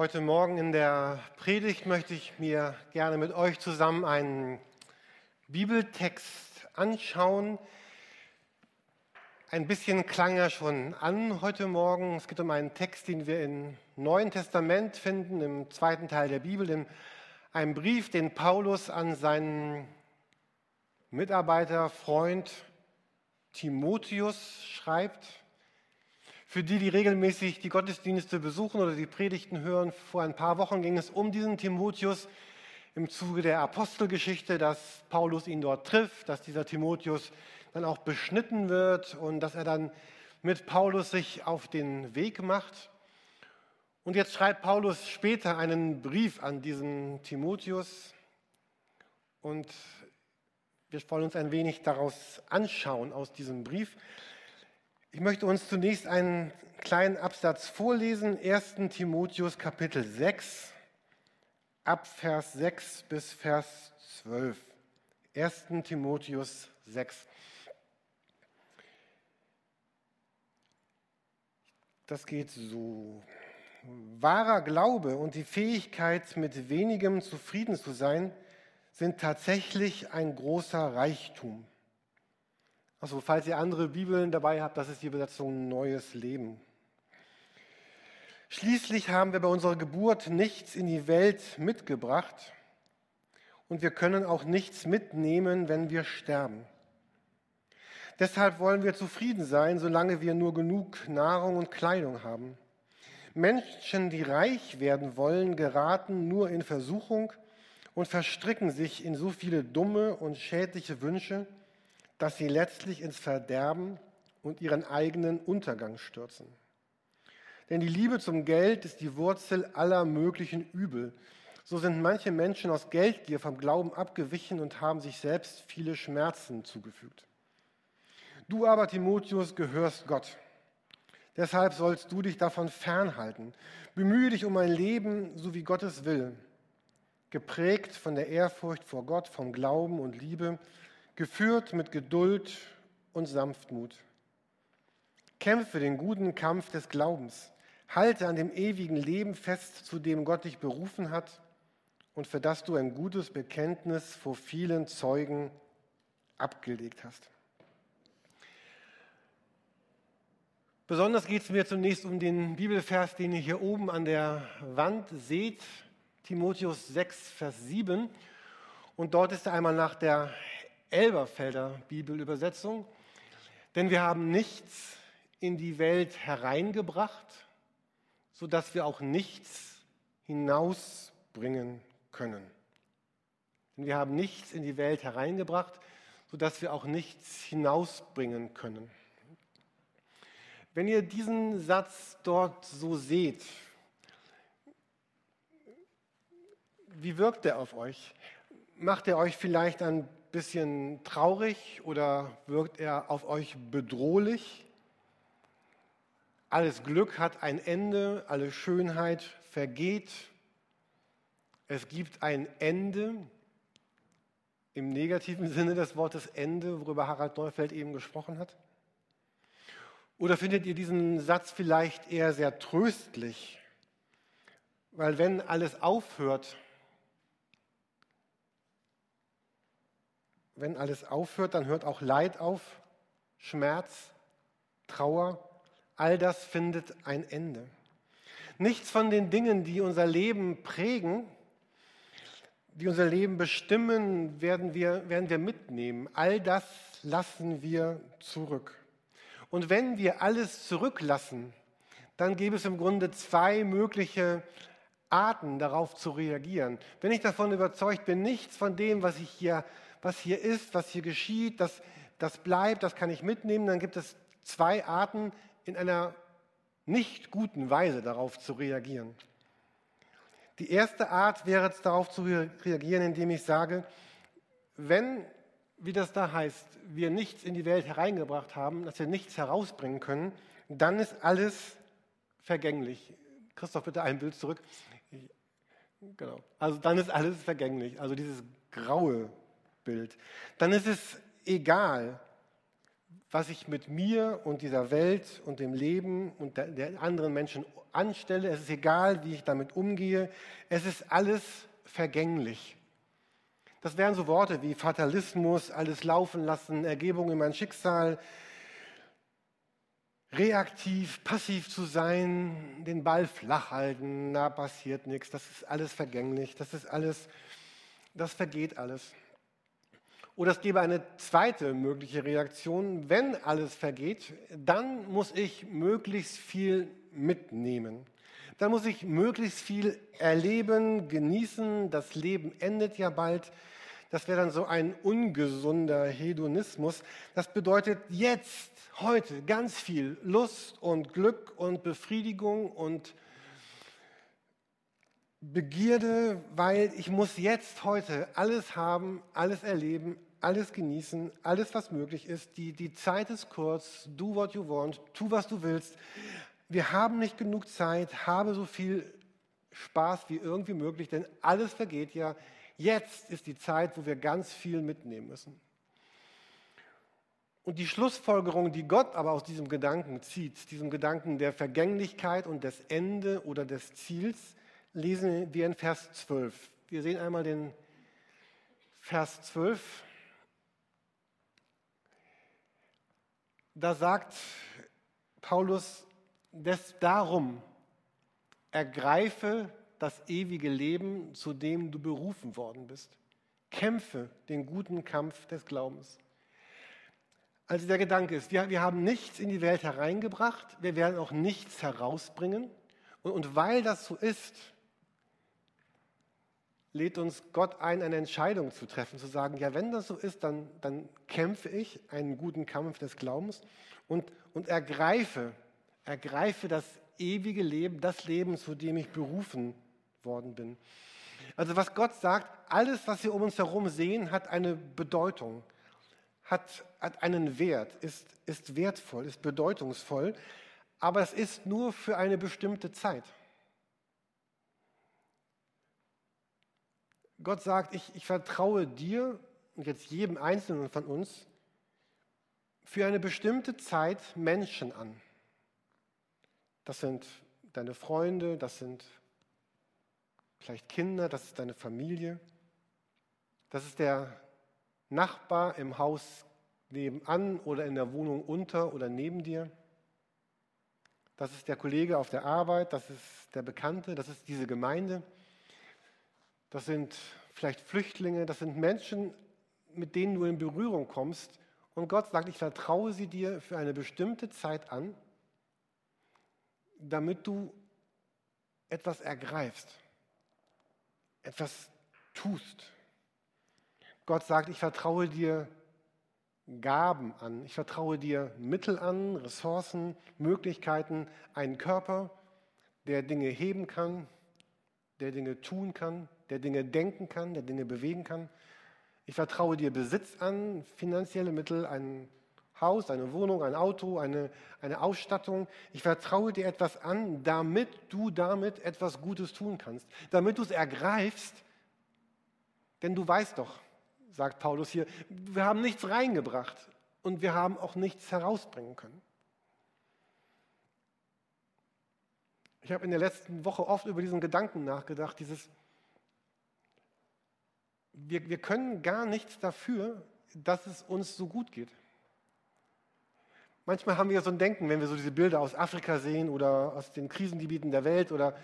Heute Morgen in der Predigt möchte ich mir gerne mit euch zusammen einen Bibeltext anschauen. Ein bisschen klang er schon an heute Morgen. Es geht um einen Text, den wir im Neuen Testament finden, im zweiten Teil der Bibel, in einem Brief, den Paulus an seinen Mitarbeiter, Freund Timotheus schreibt. Für die, die regelmäßig die Gottesdienste besuchen oder die Predigten hören, vor ein paar Wochen ging es um diesen Timotheus im Zuge der Apostelgeschichte, dass Paulus ihn dort trifft, dass dieser Timotheus dann auch beschnitten wird und dass er dann mit Paulus sich auf den Weg macht. Und jetzt schreibt Paulus später einen Brief an diesen Timotheus und wir wollen uns ein wenig daraus anschauen aus diesem Brief. Ich möchte uns zunächst einen kleinen Absatz vorlesen, 1. Timotheus Kapitel 6, ab Vers 6 bis Vers 12. 1. Timotheus 6. Das geht so. Wahrer Glaube und die Fähigkeit, mit wenigem zufrieden zu sein, sind tatsächlich ein großer Reichtum. Also falls ihr andere Bibeln dabei habt, das ist die Übersetzung Neues Leben. Schließlich haben wir bei unserer Geburt nichts in die Welt mitgebracht und wir können auch nichts mitnehmen, wenn wir sterben. Deshalb wollen wir zufrieden sein, solange wir nur genug Nahrung und Kleidung haben. Menschen, die reich werden wollen, geraten nur in Versuchung und verstricken sich in so viele dumme und schädliche Wünsche, dass sie letztlich ins Verderben und ihren eigenen Untergang stürzen. Denn die Liebe zum Geld ist die Wurzel aller möglichen Übel. So sind manche Menschen aus Geldgier vom Glauben abgewichen und haben sich selbst viele Schmerzen zugefügt. Du aber, Timotheus, gehörst Gott. Deshalb sollst du dich davon fernhalten. Bemühe dich um ein Leben, so wie Gott es will, geprägt von der Ehrfurcht vor Gott, vom Glauben und Liebe, geführt mit Geduld und Sanftmut. Kämpfe den guten Kampf des Glaubens. Halte an dem ewigen Leben fest, zu dem Gott dich berufen hat und für das du ein gutes Bekenntnis vor vielen Zeugen abgelegt hast. Besonders geht es mir zunächst um den Bibelvers, den ihr hier oben an der Wand seht, Timotheus 6, Vers 7. Und dort ist er einmal nach der Elberfelder Bibelübersetzung. Denn wir haben nichts in die Welt hereingebracht, sodass wir auch nichts hinausbringen können. Denn wir haben nichts in die Welt hereingebracht, sodass wir auch nichts hinausbringen können. Wenn ihr diesen Satz dort so seht, wie wirkt er auf euch? Macht er euch vielleicht ein bisschen traurig oder wirkt er auf euch bedrohlich? Alles Glück hat ein Ende, alle Schönheit vergeht. Es gibt ein Ende im negativen Sinne des Wortes Ende, worüber Harald Neufeld eben gesprochen hat. Oder findet ihr diesen Satz vielleicht eher sehr tröstlich? Weil wenn alles aufhört, wenn alles aufhört, dann hört auch Leid auf, Schmerz, Trauer, all das findet ein Ende. Nichts von den Dingen, die unser Leben prägen, die unser Leben bestimmen, werden wir, werden wir mitnehmen. All das lassen wir zurück. Und wenn wir alles zurücklassen, dann gäbe es im Grunde zwei mögliche Arten, darauf zu reagieren. Wenn ich davon überzeugt bin, nichts von dem, was ich hier was hier ist, was hier geschieht, das, das bleibt, das kann ich mitnehmen, dann gibt es zwei Arten, in einer nicht guten Weise darauf zu reagieren. Die erste Art wäre es, darauf zu reagieren, indem ich sage, wenn, wie das da heißt, wir nichts in die Welt hereingebracht haben, dass wir nichts herausbringen können, dann ist alles vergänglich. Christoph, bitte ein Bild zurück. Genau. Also dann ist alles vergänglich. Also dieses graue Bild, dann ist es egal, was ich mit mir und dieser Welt und dem Leben und der anderen Menschen anstelle. Es ist egal, wie ich damit umgehe. Es ist alles vergänglich. Das wären so Worte wie Fatalismus, alles laufen lassen, Ergebung in mein Schicksal, reaktiv, passiv zu sein, den Ball flach halten, da passiert nichts, das ist alles vergänglich, das ist alles, das vergeht alles. Oder es gäbe eine zweite mögliche Reaktion, wenn alles vergeht, dann muss ich möglichst viel mitnehmen. Dann muss ich möglichst viel erleben, genießen, das Leben endet ja bald. Das wäre dann so ein ungesunder Hedonismus. Das bedeutet jetzt, heute ganz viel Lust und Glück und Befriedigung und Begierde, weil ich muss jetzt heute alles haben, alles erleben, alles genießen, alles, was möglich ist. Die, die Zeit ist kurz. Do what you want. Tu, was du willst. Wir haben nicht genug Zeit. Habe so viel Spaß wie irgendwie möglich, denn alles vergeht ja. Jetzt ist die Zeit, wo wir ganz viel mitnehmen müssen. Und die Schlussfolgerung, die Gott aber aus diesem Gedanken zieht, diesem Gedanken der Vergänglichkeit und des Ende oder des Ziels, lesen wir in Vers 12. Wir sehen einmal den Vers 12. Da sagt Paulus, des darum ergreife das ewige Leben, zu dem du berufen worden bist. Kämpfe den guten Kampf des Glaubens. Also der Gedanke ist, wir, wir haben nichts in die Welt hereingebracht, wir werden auch nichts herausbringen. Und, und weil das so ist, lädt uns Gott ein, eine Entscheidung zu treffen, zu sagen, ja, wenn das so ist, dann, dann kämpfe ich einen guten Kampf des Glaubens und, und ergreife, ergreife das ewige Leben, das Leben, zu dem ich berufen worden bin. Also was Gott sagt, alles, was wir um uns herum sehen, hat eine Bedeutung, hat, hat einen Wert, ist, ist wertvoll, ist bedeutungsvoll, aber es ist nur für eine bestimmte Zeit. Gott sagt, ich, ich vertraue dir und jetzt jedem Einzelnen von uns für eine bestimmte Zeit Menschen an. Das sind deine Freunde, das sind vielleicht Kinder, das ist deine Familie, das ist der Nachbar im Haus nebenan oder in der Wohnung unter oder neben dir. Das ist der Kollege auf der Arbeit, das ist der Bekannte, das ist diese Gemeinde das sind vielleicht Flüchtlinge, das sind Menschen, mit denen du in Berührung kommst. Und Gott sagt, ich vertraue sie dir für eine bestimmte Zeit an, damit du etwas ergreifst, etwas tust. Gott sagt, ich vertraue dir Gaben an, ich vertraue dir Mittel an, Ressourcen, Möglichkeiten, einen Körper, der Dinge heben kann, der Dinge tun kann, der Dinge denken kann, der Dinge bewegen kann. Ich vertraue dir Besitz an, finanzielle Mittel, ein Haus, eine Wohnung, ein Auto, eine, eine Ausstattung. Ich vertraue dir etwas an, damit du damit etwas Gutes tun kannst, damit du es ergreifst. Denn du weißt doch, sagt Paulus hier, wir haben nichts reingebracht und wir haben auch nichts herausbringen können. Ich habe in der letzten Woche oft über diesen Gedanken nachgedacht, dieses, wir, wir können gar nichts dafür, dass es uns so gut geht. Manchmal haben wir so ein Denken, wenn wir so diese Bilder aus Afrika sehen oder aus den Krisengebieten der Welt oder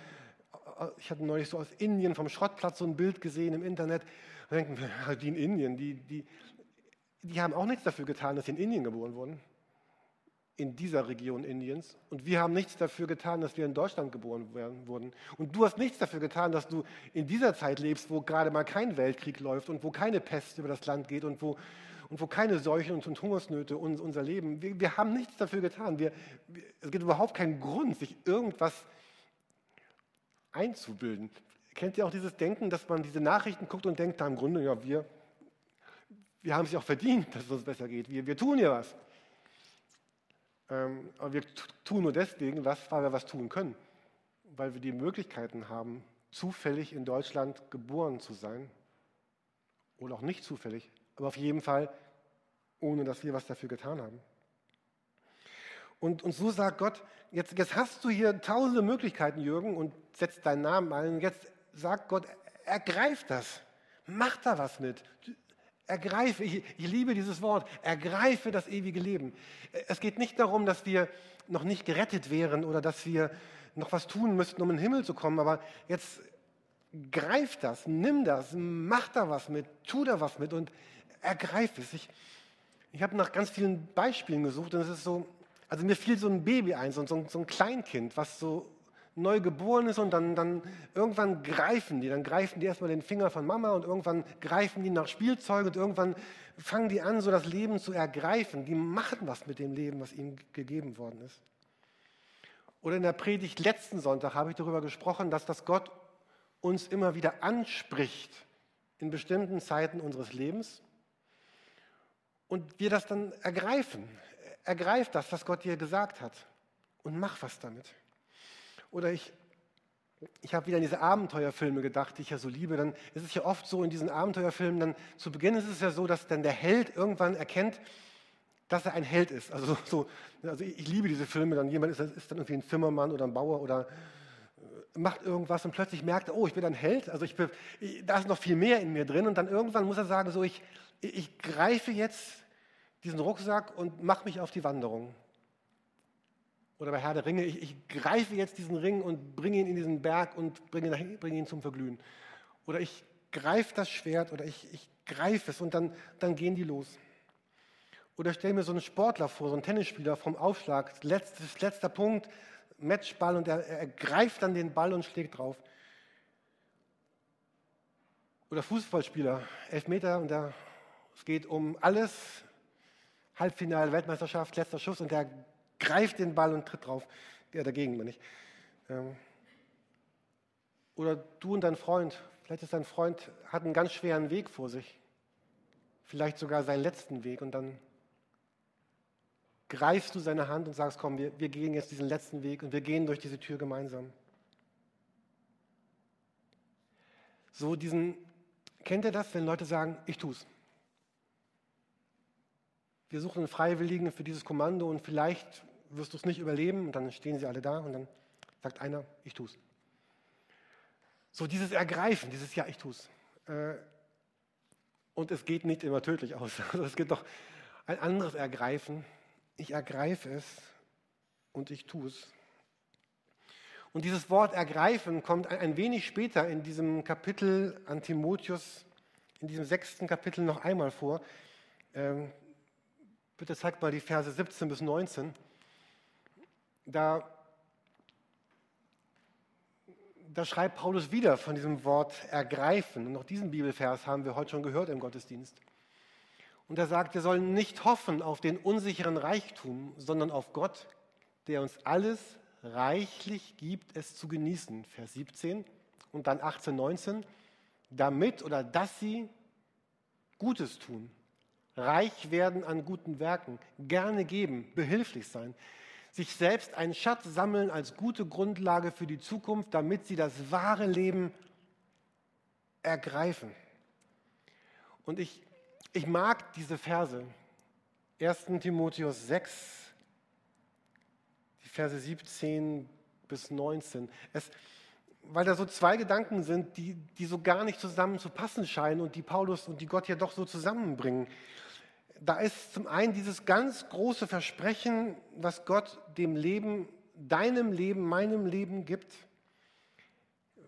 äh, ich hatte neulich so aus Indien vom Schrottplatz so ein Bild gesehen im Internet. Da denken wir, die in Indien, die, die, die haben auch nichts dafür getan, dass sie in Indien geboren wurden in dieser Region Indiens. Und wir haben nichts dafür getan, dass wir in Deutschland geboren werden, wurden. Und du hast nichts dafür getan, dass du in dieser Zeit lebst, wo gerade mal kein Weltkrieg läuft und wo keine Pest über das Land geht und wo, und wo keine Seuchen und, und Hungersnöte uns, unser Leben. Wir, wir, haben nichts dafür getan. Wir, wir, es gibt überhaupt keinen Grund, sich irgendwas einzubilden. Kennt ihr auch dieses Denken, dass man diese Nachrichten guckt und denkt, da im Grunde, ja, wir, wir haben es ja auch verdient, dass es uns besser geht. Wir, wir tun ja was. Ähm, aber wir tun nur deswegen was, weil wir was tun können. Weil wir die Möglichkeiten haben, zufällig in Deutschland geboren zu sein. Oder auch nicht zufällig. Aber auf jeden Fall, ohne dass wir was dafür getan haben. Und, und so sagt Gott, jetzt, jetzt hast du hier tausende Möglichkeiten, Jürgen, und setzt deinen Namen ein. Jetzt sagt Gott, ergreif das. Mach da was mit. Ergreife, ich, ich liebe dieses Wort, ergreife das ewige Leben. Es geht nicht darum, dass wir noch nicht gerettet wären oder dass wir noch was tun müssten, um in den Himmel zu kommen, aber jetzt greif das, nimm das, mach da was mit, tu da was mit und ergreif es. Ich, ich habe nach ganz vielen Beispielen gesucht und es ist so, also mir fiel so ein Baby ein, so, so, so ein Kleinkind, was so neu geboren ist und dann, dann irgendwann greifen die, dann greifen die erstmal den Finger von Mama und irgendwann greifen die nach Spielzeug und irgendwann fangen die an, so das Leben zu ergreifen. Die machen was mit dem Leben, was ihnen gegeben worden ist. Oder in der Predigt letzten Sonntag habe ich darüber gesprochen, dass das Gott uns immer wieder anspricht in bestimmten Zeiten unseres Lebens und wir das dann ergreifen. Ergreif das, was Gott dir gesagt hat und mach was damit. Oder ich, ich habe wieder an diese Abenteuerfilme gedacht, die ich ja so liebe. Dann ist es ja oft so in diesen Abenteuerfilmen, dann zu Beginn ist es ja so, dass dann der Held irgendwann erkennt, dass er ein Held ist. Also, so, also ich, liebe diese Filme, dann jemand ist, ist, dann irgendwie ein Zimmermann oder ein Bauer oder äh, macht irgendwas und plötzlich merkt er, oh, ich bin ein Held, also ich ich, da ist noch viel mehr in mir drin und dann irgendwann muss er sagen, so ich, ich greife jetzt diesen Rucksack und mache mich auf die Wanderung. Oder bei Herr der Ringe, ich, ich, greife jetzt diesen Ring und bringe ihn in diesen Berg und bringe, bringe ihn zum Verglühen. Oder ich greife das Schwert oder ich, ich greife es und dann, dann gehen die los. Oder stell mir so einen Sportler vor, so einen Tennisspieler vom Aufschlag, letztes, letzter Punkt, Matchball und er, er greift dann den Ball und schlägt drauf. Oder Fußballspieler, Elfmeter und der, es geht um alles, Halbfinale, Weltmeisterschaft, letzter Schuss und der greift den Ball und tritt drauf. Ja, dagegen, meine ich. Ähm, oder du und dein Freund, vielleicht ist dein Freund, hat einen ganz schweren Weg vor sich. Vielleicht sogar seinen letzten Weg und dann greifst du seine Hand und sagst, komm, wir, wir gehen jetzt diesen letzten Weg und wir gehen durch diese Tür gemeinsam. So diesen, kennt ihr das, wenn Leute sagen, ich tu's? Wir suchen einen Freiwilligen für dieses Kommando und vielleicht wirst du es nicht überleben und dann stehen sie alle da und dann sagt einer, ich tue es. So dieses Ergreifen, dieses Ja, ich tue es. Äh, und es geht nicht immer tödlich aus. Also es gibt doch ein anderes Ergreifen. Ich ergreife es und ich tue es. Und dieses Wort ergreifen kommt ein wenig später in diesem Kapitel an Timotheus, in diesem sechsten Kapitel noch einmal vor. Bitte zeigt mal die Verse 17 bis 19. Da, da schreibt Paulus wieder von diesem Wort ergreifen. Und auch diesen Bibelvers haben wir heute schon gehört im Gottesdienst. Und er sagt, wir sollen nicht hoffen auf den unsicheren Reichtum, sondern auf Gott, der uns alles reichlich gibt, es zu genießen. Vers 17 und dann 18, 19. Damit oder dass sie Gutes tun reich werden an guten Werken, gerne geben, behilflich sein, sich selbst einen Schatz sammeln als gute Grundlage für die Zukunft, damit sie das wahre Leben ergreifen. Und ich, ich mag diese Verse. 1 Timotheus 6, die Verse 17 bis 19. Es, weil da so zwei Gedanken sind, die, die so gar nicht zusammen zu passen scheinen und die Paulus und die Gott ja doch so zusammenbringen da ist zum einen dieses ganz große Versprechen, was Gott dem Leben, deinem Leben, meinem Leben gibt.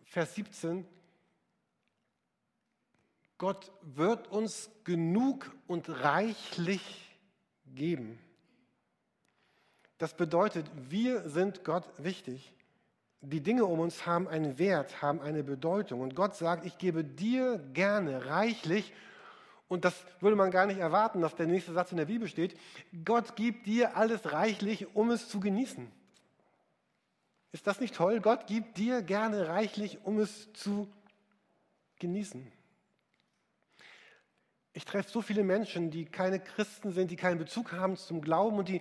Vers 17. Gott wird uns genug und reichlich geben. Das bedeutet, wir sind Gott wichtig. Die Dinge um uns haben einen Wert, haben eine Bedeutung. Und Gott sagt, ich gebe dir gerne reichlich und das würde man gar nicht erwarten, dass der nächste Satz in der Bibel steht. Gott gibt dir alles reichlich, um es zu genießen. Ist das nicht toll? Gott gibt dir gerne reichlich, um es zu genießen. Ich treffe so viele Menschen, die keine Christen sind, die keinen Bezug haben zum Glauben und die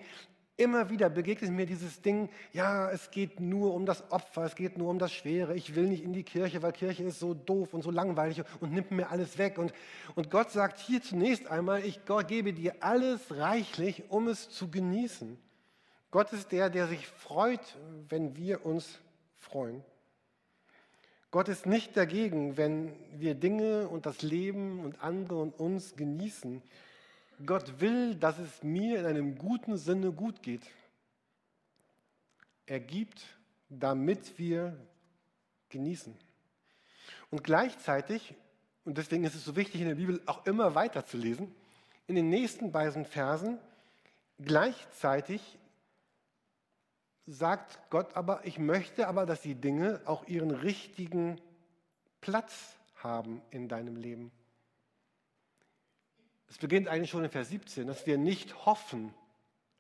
Immer wieder begegnet mir dieses Ding, ja, es geht nur um das Opfer, es geht nur um das Schwere, ich will nicht in die Kirche, weil Kirche ist so doof und so langweilig und nimmt mir alles weg. Und, und Gott sagt hier zunächst einmal, ich gebe dir alles reichlich, um es zu genießen. Gott ist der, der sich freut, wenn wir uns freuen. Gott ist nicht dagegen, wenn wir Dinge und das Leben und andere und uns genießen. Gott will, dass es mir in einem guten Sinne gut geht. Er gibt, damit wir genießen. Und gleichzeitig, und deswegen ist es so wichtig in der Bibel auch immer weiter zu lesen, in den nächsten beiden Versen, gleichzeitig sagt Gott aber, ich möchte aber, dass die Dinge auch ihren richtigen Platz haben in deinem Leben. Es beginnt eigentlich schon in Vers 17, dass wir nicht hoffen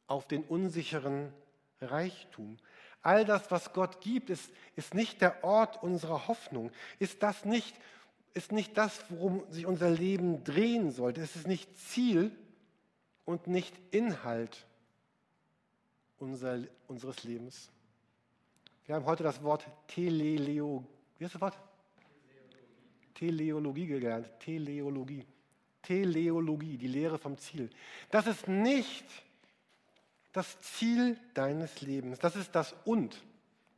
auf den unsicheren Reichtum. All das, was Gott gibt, ist, ist nicht der Ort unserer Hoffnung. Ist das nicht, ist nicht das, worum sich unser Leben drehen sollte. Es ist nicht Ziel und nicht Inhalt unser, unseres Lebens. Wir haben heute das Wort Teleleo, wie heißt das Wort? Teleologie gelernt. Teleologie. Teleologie, die Lehre vom Ziel. Das ist nicht das Ziel deines Lebens. Das ist das Und,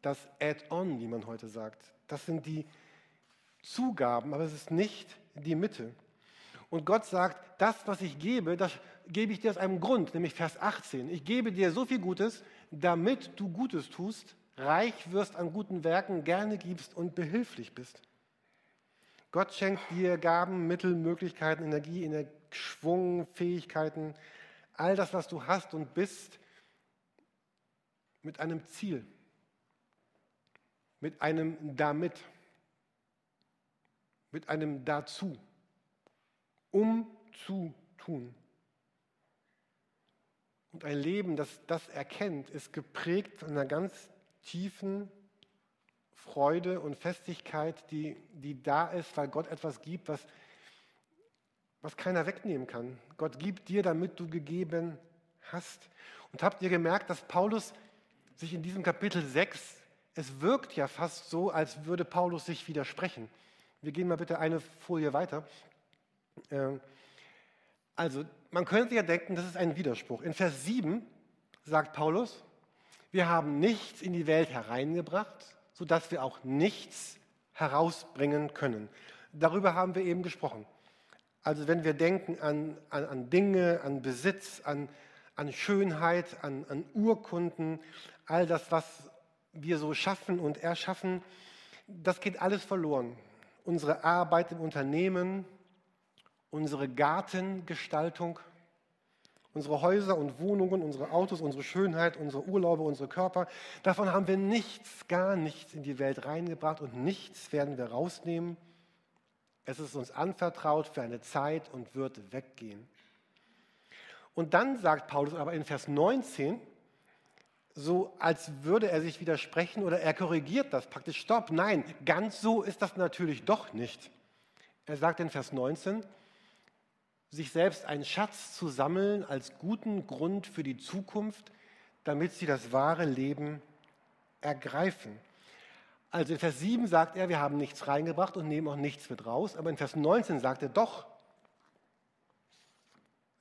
das Add-on, wie man heute sagt. Das sind die Zugaben, aber es ist nicht die Mitte. Und Gott sagt, das, was ich gebe, das gebe ich dir aus einem Grund, nämlich Vers 18. Ich gebe dir so viel Gutes, damit du Gutes tust, reich wirst an guten Werken, gerne gibst und behilflich bist. Gott schenkt dir Gaben, Mittel, Möglichkeiten, Energie, Schwung, Fähigkeiten, all das, was du hast und bist, mit einem Ziel, mit einem damit, mit einem dazu, um zu tun. Und ein Leben, das das erkennt, ist geprägt von einer ganz tiefen Freude und Festigkeit, die, die da ist, weil Gott etwas gibt, was, was keiner wegnehmen kann. Gott gibt dir, damit du gegeben hast. Und habt ihr gemerkt, dass Paulus sich in diesem Kapitel 6, es wirkt ja fast so, als würde Paulus sich widersprechen. Wir gehen mal bitte eine Folie weiter. Ähm, also, man könnte ja denken, das ist ein Widerspruch. In Vers 7 sagt Paulus, wir haben nichts in die Welt hereingebracht, sodass wir auch nichts herausbringen können. Darüber haben wir eben gesprochen. Also wenn wir denken an, an, an Dinge, an Besitz, an, an Schönheit, an, an Urkunden, all das, was wir so schaffen und erschaffen, das geht alles verloren. Unsere Arbeit im Unternehmen, unsere Gartengestaltung, unsere Häuser und Wohnungen, unsere Autos, unsere Schönheit, unsere Urlaube, unsere Körper. Davon haben wir nichts, gar nichts in die Welt reingebracht und nichts werden wir rausnehmen. Es ist uns anvertraut für eine Zeit und wird weggehen. Und dann sagt Paulus aber in Vers 19, so als würde er sich widersprechen oder er korrigiert das praktisch. Stopp, nein, ganz so ist das natürlich doch nicht. Er sagt in Vers 19, sich selbst einen Schatz zu sammeln als guten Grund für die Zukunft, damit sie das wahre Leben ergreifen. Also in Vers 7 sagt er, wir haben nichts reingebracht und nehmen auch nichts mit raus, aber in Vers 19 sagt er doch,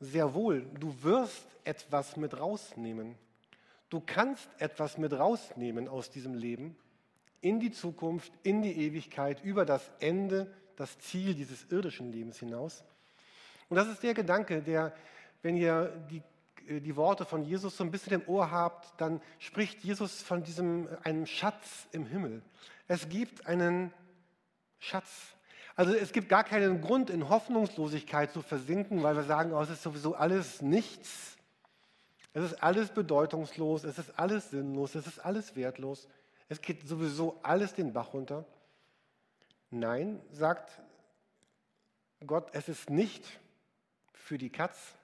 sehr wohl, du wirst etwas mit rausnehmen. Du kannst etwas mit rausnehmen aus diesem Leben in die Zukunft, in die Ewigkeit, über das Ende, das Ziel dieses irdischen Lebens hinaus. Und das ist der Gedanke, der, wenn ihr die, äh, die Worte von Jesus so ein bisschen im Ohr habt, dann spricht Jesus von diesem, einem Schatz im Himmel. Es gibt einen Schatz. Also es gibt gar keinen Grund, in Hoffnungslosigkeit zu versinken, weil wir sagen, oh, es ist sowieso alles nichts. Es ist alles bedeutungslos, es ist alles sinnlos, es ist alles wertlos. Es geht sowieso alles den Bach runter. Nein, sagt Gott, es ist nicht für die Katz.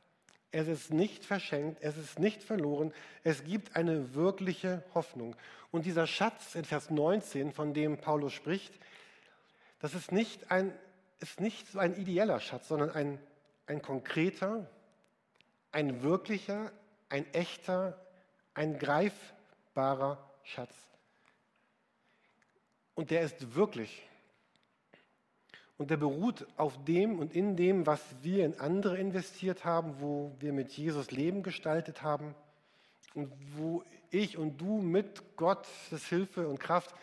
Es ist nicht verschenkt, es ist nicht verloren, es gibt eine wirkliche Hoffnung. Und dieser Schatz in Vers 19, von dem Paulus spricht, das ist nicht, ein, ist nicht so ein ideeller Schatz, sondern ein, ein konkreter, ein wirklicher, ein echter, ein greifbarer Schatz. Und der ist wirklich. Und der beruht auf dem und in dem, was wir in andere investiert haben, wo wir mit Jesus Leben gestaltet haben, und wo ich und du mit Gottes Hilfe und Kraft,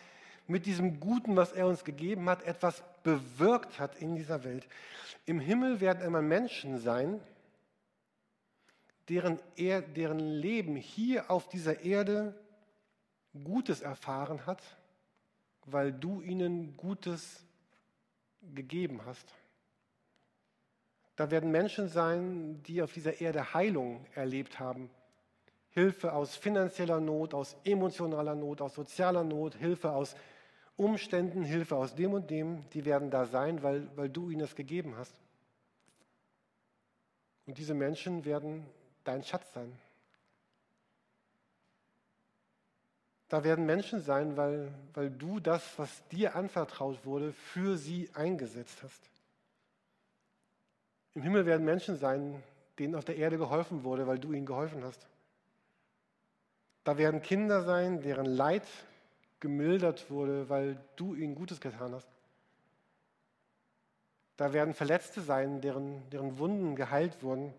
mit diesem Guten, was er uns gegeben hat, etwas bewirkt hat in dieser Welt. Im Himmel werden einmal Menschen sein, deren, er, deren Leben hier auf dieser Erde Gutes erfahren hat, weil du ihnen Gutes gegeben hast. Da werden Menschen sein, die auf dieser Erde Heilung erlebt haben. Hilfe aus finanzieller Not, aus emotionaler Not, aus sozialer Not, Hilfe aus Umständen, Hilfe aus dem und dem, die werden da sein, weil, weil du ihnen das gegeben hast. Und diese Menschen werden dein Schatz sein. Da werden Menschen sein, weil, weil du das, was dir anvertraut wurde, für sie eingesetzt hast. Im Himmel werden Menschen sein, denen auf der Erde geholfen wurde, weil du ihnen geholfen hast. Da werden Kinder sein, deren Leid gemildert wurde, weil du ihnen Gutes getan hast. Da werden Verletzte sein, deren, deren Wunden geheilt wurden,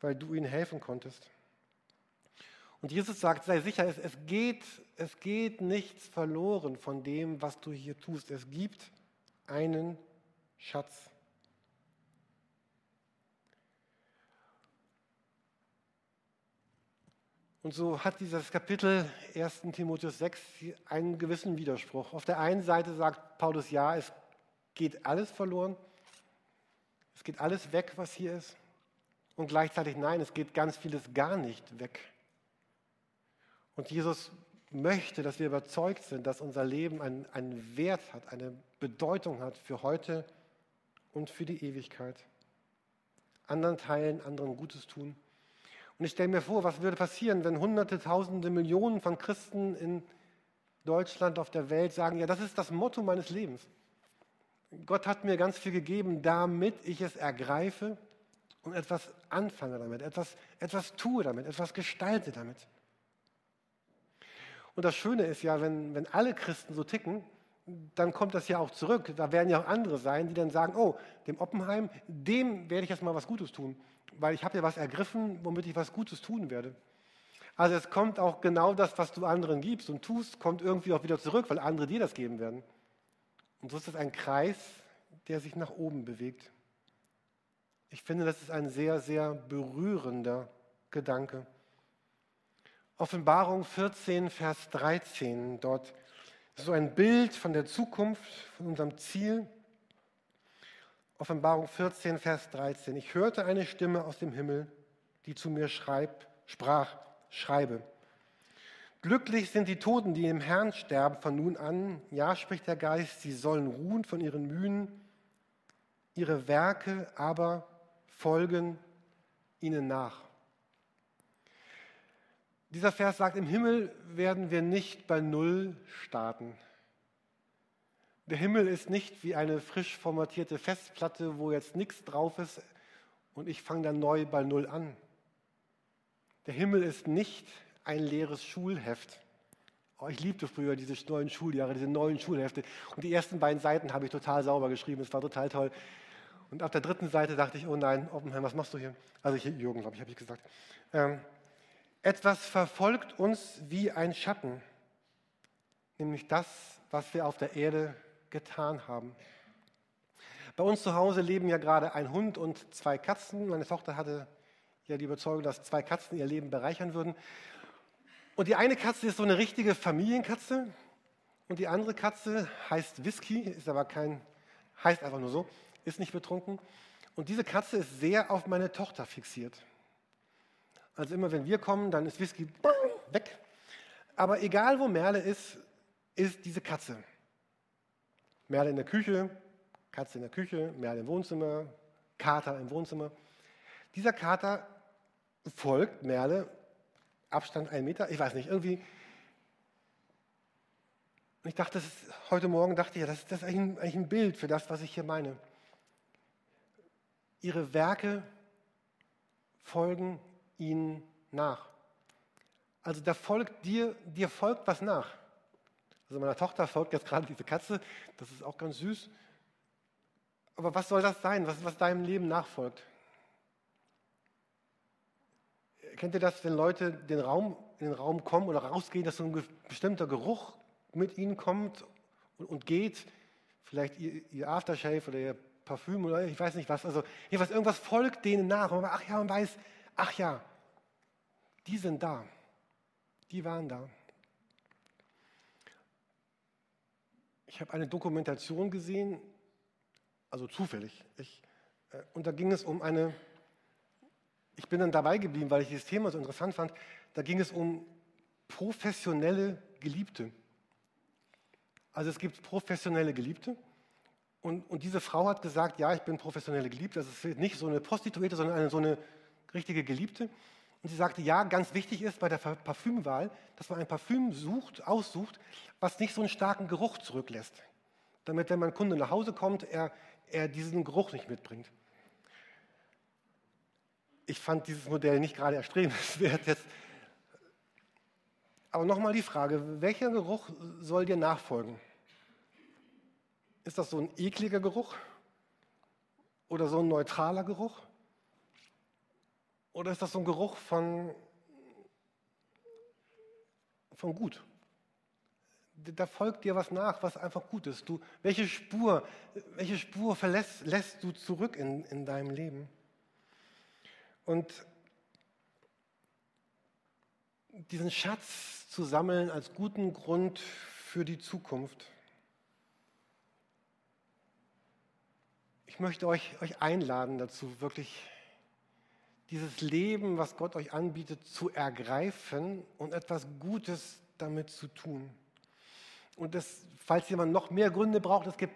weil du ihnen helfen konntest. Und Jesus sagt, sei sicher, es, es, geht, es geht nichts verloren von dem, was du hier tust. Es gibt einen Schatz. Und so hat dieses Kapitel 1 Timotheus 6 einen gewissen Widerspruch. Auf der einen Seite sagt Paulus, ja, es geht alles verloren, es geht alles weg, was hier ist. Und gleichzeitig, nein, es geht ganz vieles gar nicht weg. Und Jesus möchte, dass wir überzeugt sind, dass unser Leben einen, einen Wert hat, eine Bedeutung hat für heute und für die Ewigkeit. Anderen teilen, anderen Gutes tun. Und ich stelle mir vor, was würde passieren, wenn Hunderte, Tausende, Millionen von Christen in Deutschland, auf der Welt sagen, ja, das ist das Motto meines Lebens. Gott hat mir ganz viel gegeben, damit ich es ergreife und etwas anfange damit, etwas, etwas tue damit, etwas gestalte damit. Und das Schöne ist ja, wenn, wenn alle Christen so ticken, dann kommt das ja auch zurück. Da werden ja auch andere sein, die dann sagen, oh, dem Oppenheim, dem werde ich jetzt mal was Gutes tun weil ich habe ja was ergriffen, womit ich was Gutes tun werde. Also es kommt auch genau das, was du anderen gibst und tust, kommt irgendwie auch wieder zurück, weil andere dir das geben werden. Und so ist es ein Kreis, der sich nach oben bewegt. Ich finde, das ist ein sehr, sehr berührender Gedanke. Offenbarung 14, Vers 13, dort ist so ein Bild von der Zukunft, von unserem Ziel. Offenbarung 14, Vers 13. Ich hörte eine Stimme aus dem Himmel, die zu mir schreib, sprach, schreibe. Glücklich sind die Toten, die im Herrn sterben von nun an. Ja, spricht der Geist, sie sollen ruhen von ihren Mühen. Ihre Werke aber folgen ihnen nach. Dieser Vers sagt, im Himmel werden wir nicht bei Null starten. Der Himmel ist nicht wie eine frisch formatierte Festplatte, wo jetzt nichts drauf ist und ich fange dann neu bei Null an. Der Himmel ist nicht ein leeres Schulheft. Oh, ich liebte früher diese neuen Schuljahre, diese neuen Schulhefte. Und die ersten beiden Seiten habe ich total sauber geschrieben. Es war total toll. Und auf der dritten Seite dachte ich, oh nein, Oppenheim, was machst du hier? Also ich, Jürgen, glaube ich, habe ich gesagt. Ähm, etwas verfolgt uns wie ein Schatten, nämlich das, was wir auf der Erde getan haben. Bei uns zu Hause leben ja gerade ein Hund und zwei Katzen. Meine Tochter hatte ja die Überzeugung, dass zwei Katzen ihr Leben bereichern würden. Und die eine Katze ist so eine richtige Familienkatze und die andere Katze heißt Whisky, ist aber kein, heißt einfach nur so, ist nicht betrunken. Und diese Katze ist sehr auf meine Tochter fixiert. Also immer wenn wir kommen, dann ist Whisky weg. Aber egal wo Merle ist, ist diese Katze. Merle in der Küche, Katze in der Küche, Merle im Wohnzimmer, Kater im Wohnzimmer. Dieser Kater folgt Merle, Abstand ein Meter, ich weiß nicht, irgendwie. Und ich dachte, ist, heute Morgen dachte ich, das, das ist eigentlich ein, eigentlich ein Bild für das, was ich hier meine. Ihre Werke folgen ihnen nach. Also da folgt dir, dir folgt was nach. Also meiner Tochter folgt jetzt gerade diese Katze, das ist auch ganz süß. Aber was soll das sein, was, was deinem Leben nachfolgt? Kennt ihr das, wenn Leute den Raum, in den Raum kommen oder rausgehen, dass so ein bestimmter Geruch mit ihnen kommt und, und geht? Vielleicht ihr, ihr, Aftershave oder ihr Parfüm oder ich weiß nicht was. Also irgendwas folgt denen nach. Und man, ach ja, man weiß, ach ja, die sind da. Die waren da. Ich habe eine Dokumentation gesehen, also zufällig. Ich, äh, und da ging es um eine, ich bin dann dabei geblieben, weil ich dieses Thema so interessant fand, da ging es um professionelle Geliebte. Also es gibt professionelle Geliebte und, und diese Frau hat gesagt, ja, ich bin professionelle Geliebte. Das ist nicht so eine Prostituierte, sondern eine, so eine richtige Geliebte. Und sie sagte, ja, ganz wichtig ist bei der Parfümwahl, dass man ein Parfüm sucht, aussucht, was nicht so einen starken Geruch zurücklässt. Damit, wenn mein Kunde nach Hause kommt, er, er diesen Geruch nicht mitbringt. Ich fand dieses Modell nicht gerade erstrebenswert jetzt. Aber nochmal die Frage, welcher Geruch soll dir nachfolgen? Ist das so ein ekliger Geruch? Oder so ein neutraler Geruch? Oder ist das so ein Geruch von, von gut? Da folgt dir was nach, was einfach gut ist. Du, welche Spur, welche Spur verlässt, lässt du zurück in, in deinem Leben? Und diesen Schatz zu sammeln als guten Grund für die Zukunft. Ich möchte euch, euch einladen dazu, wirklich dieses Leben, was Gott euch anbietet, zu ergreifen und etwas Gutes damit zu tun. Und das, falls jemand noch mehr Gründe braucht, es gibt,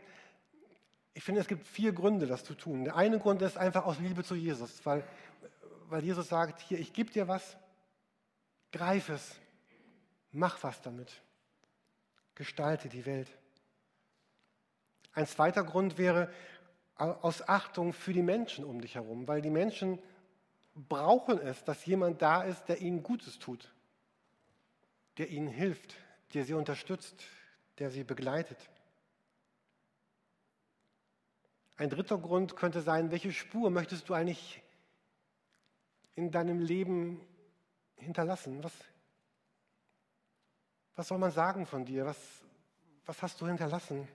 ich finde, es gibt vier Gründe, das zu tun. Der eine Grund ist einfach aus Liebe zu Jesus, weil, weil Jesus sagt, hier, ich gebe dir was, greif es, mach was damit, gestalte die Welt. Ein zweiter Grund wäre aus Achtung für die Menschen um dich herum, weil die Menschen brauchen es, dass jemand da ist, der ihnen Gutes tut, der ihnen hilft, der sie unterstützt, der sie begleitet. Ein dritter Grund könnte sein, welche Spur möchtest du eigentlich in deinem Leben hinterlassen? Was, was soll man sagen von dir? Was, was hast du hinterlassen?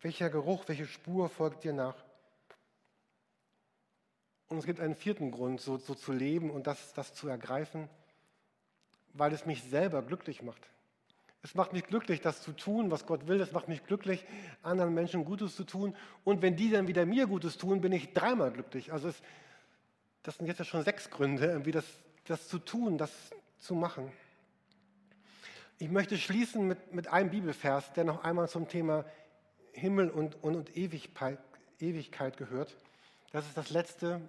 Welcher Geruch, welche Spur folgt dir nach? Und es gibt einen vierten Grund, so, so zu leben und das, das zu ergreifen, weil es mich selber glücklich macht. Es macht mich glücklich, das zu tun, was Gott will. Es macht mich glücklich, anderen Menschen Gutes zu tun. Und wenn die dann wieder mir Gutes tun, bin ich dreimal glücklich. Also es, das sind jetzt ja schon sechs Gründe, irgendwie das, das zu tun, das zu machen. Ich möchte schließen mit, mit einem Bibelvers, der noch einmal zum Thema Himmel und, und, und Ewigkeit, Ewigkeit gehört. Das ist das letzte,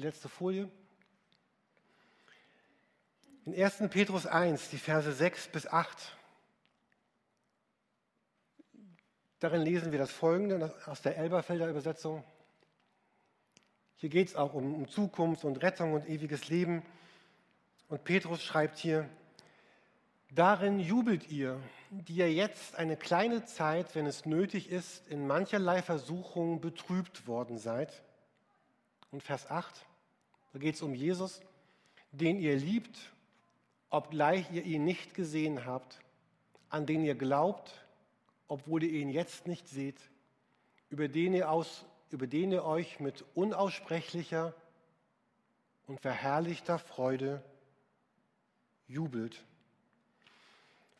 die letzte Folie. In 1. Petrus 1, die Verse 6 bis 8, darin lesen wir das folgende aus der Elberfelder Übersetzung. Hier geht es auch um, um Zukunft und Rettung und ewiges Leben. Und Petrus schreibt hier, darin jubelt ihr, die ihr jetzt eine kleine Zeit, wenn es nötig ist, in mancherlei Versuchung betrübt worden seid und Vers 8, da geht es um Jesus, den ihr liebt, obgleich ihr ihn nicht gesehen habt, an den ihr glaubt, obwohl ihr ihn jetzt nicht seht, über den ihr, aus, über den ihr euch mit unaussprechlicher und verherrlichter Freude jubelt.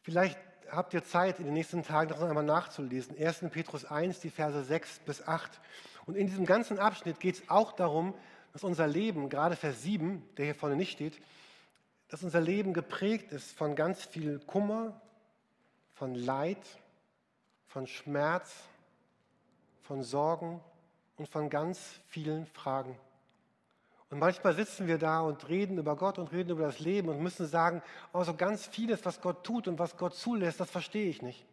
Vielleicht habt ihr Zeit, in den nächsten Tagen noch einmal nachzulesen. 1. Petrus 1, die Verse 6 bis 8. Und in diesem ganzen Abschnitt geht es auch darum, dass unser Leben, gerade Vers 7, der hier vorne nicht steht, dass unser Leben geprägt ist von ganz viel Kummer, von Leid, von Schmerz, von Sorgen und von ganz vielen Fragen. Und manchmal sitzen wir da und reden über Gott und reden über das Leben und müssen sagen, also ganz vieles, was Gott tut und was Gott zulässt, das verstehe ich nicht.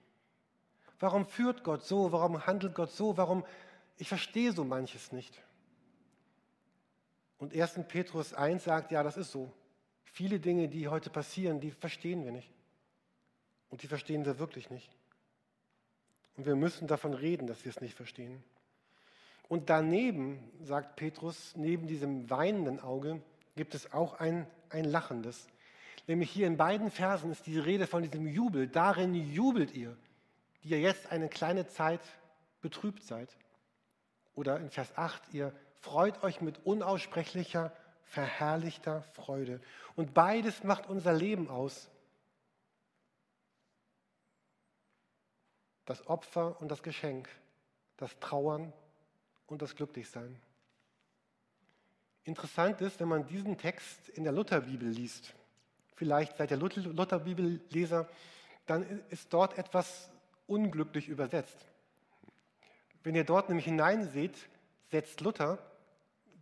Warum führt Gott so? Warum handelt Gott so? Warum? Ich verstehe so manches nicht. Und 1. Petrus 1 sagt, ja, das ist so. Viele Dinge, die heute passieren, die verstehen wir nicht. Und die verstehen wir wirklich nicht. Und wir müssen davon reden, dass wir es nicht verstehen. Und daneben, sagt Petrus, neben diesem weinenden Auge, gibt es auch ein, ein lachendes. Nämlich hier in beiden Versen ist die Rede von diesem Jubel. Darin jubelt ihr, die ihr jetzt eine kleine Zeit betrübt seid. Oder in Vers 8, ihr freut euch mit unaussprechlicher, verherrlichter Freude. Und beides macht unser Leben aus. Das Opfer und das Geschenk, das Trauern und das Glücklichsein. Interessant ist, wenn man diesen Text in der Lutherbibel liest, vielleicht seid ihr Lutherbibelleser, dann ist dort etwas unglücklich übersetzt. Wenn ihr dort nämlich hineinseht, setzt Luther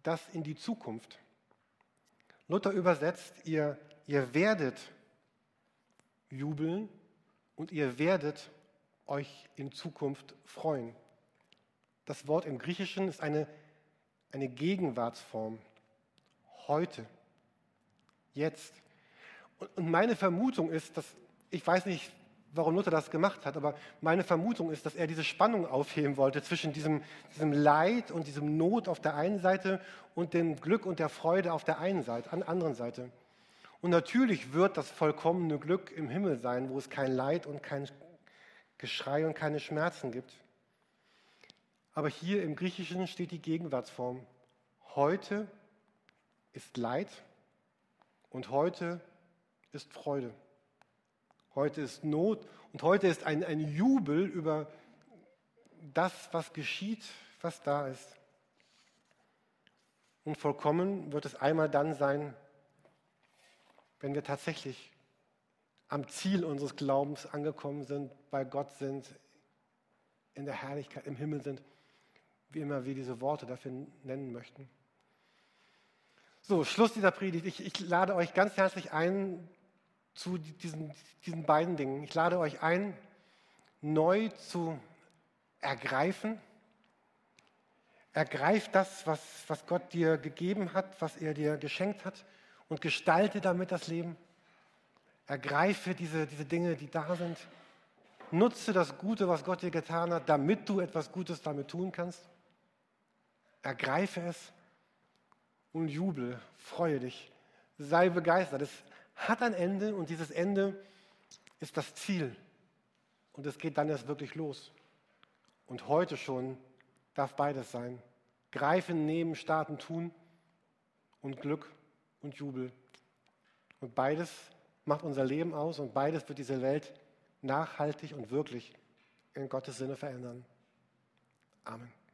das in die Zukunft. Luther übersetzt, ihr, ihr werdet jubeln und ihr werdet euch in Zukunft freuen. Das Wort im Griechischen ist eine, eine Gegenwartsform. Heute, jetzt. Und meine Vermutung ist, dass, ich weiß nicht, warum Luther das gemacht hat, aber meine Vermutung ist, dass er diese Spannung aufheben wollte zwischen diesem, diesem Leid und diesem Not auf der einen Seite und dem Glück und der Freude auf der einen Seite, an der anderen Seite. Und natürlich wird das vollkommene Glück im Himmel sein, wo es kein Leid und kein Geschrei und keine Schmerzen gibt. Aber hier im Griechischen steht die Gegenwartsform. Heute ist Leid und heute ist Freude. Heute ist Not und heute ist ein, ein Jubel über das, was geschieht, was da ist. Und vollkommen wird es einmal dann sein, wenn wir tatsächlich am Ziel unseres Glaubens angekommen sind, bei Gott sind, in der Herrlichkeit, im Himmel sind, wie immer wir diese Worte dafür nennen möchten. So, Schluss dieser Predigt. Ich, ich lade euch ganz herzlich ein, zu diesen, diesen beiden Dingen. Ich lade euch ein, neu zu ergreifen. Ergreif das, was, was Gott dir gegeben hat, was er dir geschenkt hat und gestalte damit das Leben. Ergreife diese, diese Dinge, die da sind. Nutze das Gute, was Gott dir getan hat, damit du etwas Gutes damit tun kannst. Ergreife es und jubel, freue dich, sei begeistert. Es hat ein Ende und dieses Ende ist das Ziel. Und es geht dann erst wirklich los. Und heute schon darf beides sein. Greifen, nehmen, starten, tun und Glück und Jubel. Und beides macht unser Leben aus und beides wird diese Welt nachhaltig und wirklich in Gottes Sinne verändern. Amen.